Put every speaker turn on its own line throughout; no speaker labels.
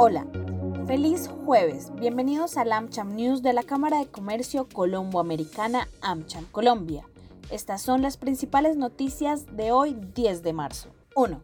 Hola, feliz jueves. Bienvenidos al AmCham News de la Cámara de Comercio Colombo-Americana AmCham Colombia. Estas son las principales noticias de hoy 10 de marzo. 1.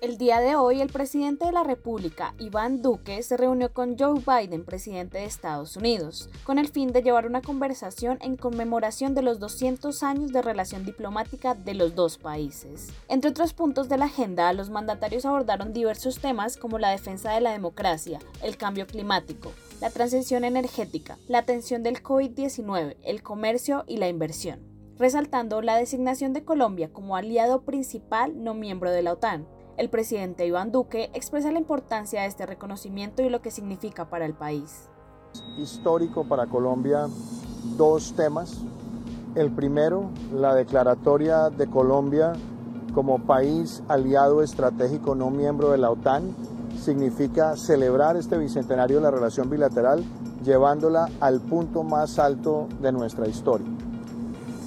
El día de hoy, el presidente de la República, Iván Duque, se reunió con Joe Biden, presidente de Estados Unidos, con el fin de llevar una conversación en conmemoración de los 200 años de relación diplomática de los dos países. Entre otros puntos de la agenda, los mandatarios abordaron diversos temas como la defensa de la democracia, el cambio climático, la transición energética, la atención del COVID-19, el comercio y la inversión, resaltando la designación de Colombia como aliado principal no miembro de la OTAN el presidente Iván Duque expresa la importancia de este reconocimiento y lo que significa para el país.
Histórico para Colombia dos temas. El primero, la declaratoria de Colombia como país aliado estratégico no miembro de la OTAN, significa celebrar este bicentenario de la relación bilateral llevándola al punto más alto de nuestra historia.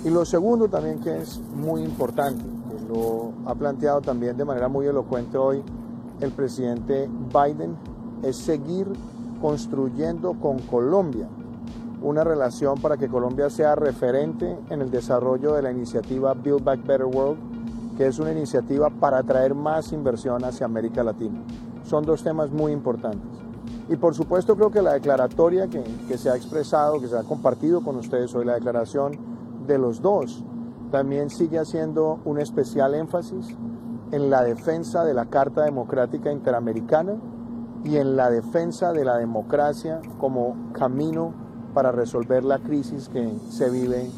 Y lo segundo también que es muy importante, lo ha planteado también de manera muy elocuente hoy el presidente Biden, es seguir construyendo con Colombia una relación para que Colombia sea referente en el desarrollo de la iniciativa Build Back Better World, que es una iniciativa para atraer más inversión hacia América Latina. Son dos temas muy importantes. Y por supuesto creo que la declaratoria que, que se ha expresado, que se ha compartido con ustedes hoy, la declaración de los dos, también sigue haciendo un especial énfasis en la defensa de la Carta Democrática Interamericana y en la defensa de la democracia como camino para resolver la crisis que se vive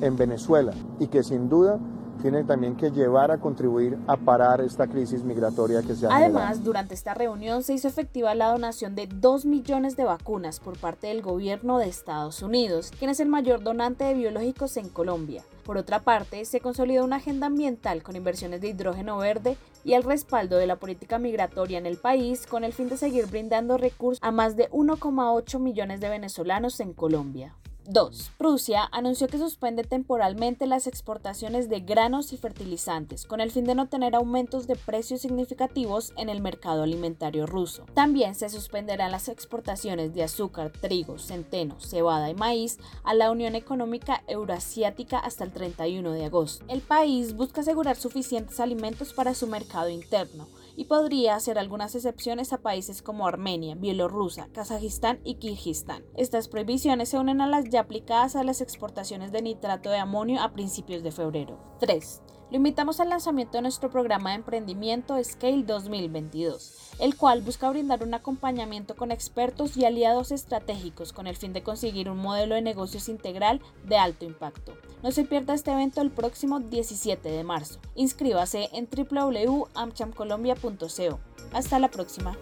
en Venezuela y que sin duda tiene también que llevar a contribuir a parar esta crisis migratoria que se ha
Además, durante esta reunión se hizo efectiva la donación de 2 millones de vacunas por parte del gobierno de Estados Unidos, quien es el mayor donante de biológicos en Colombia. Por otra parte, se consolidó una agenda ambiental con inversiones de hidrógeno verde y el respaldo de la política migratoria en el país con el fin de seguir brindando recursos a más de 1,8 millones de venezolanos en Colombia. 2. Rusia anunció que suspende temporalmente las exportaciones de granos y fertilizantes con el fin de no tener aumentos de precios significativos en el mercado alimentario ruso. También se suspenderán las exportaciones de azúcar, trigo, centeno, cebada y maíz a la Unión Económica Euroasiática hasta el 31 de agosto. El país busca asegurar suficientes alimentos para su mercado interno y podría hacer algunas excepciones a países como Armenia, Bielorrusia, Kazajistán y Kirguistán. Estas prohibiciones se unen a las ya aplicadas a las exportaciones de nitrato de amonio a principios de febrero. 3. Lo invitamos al lanzamiento de nuestro programa de emprendimiento Scale 2022, el cual busca brindar un acompañamiento con expertos y aliados estratégicos con el fin de conseguir un modelo de negocios integral de alto impacto. No se pierda este evento el próximo 17 de marzo. Inscríbase en www.amchamcolombia.co. Hasta la próxima.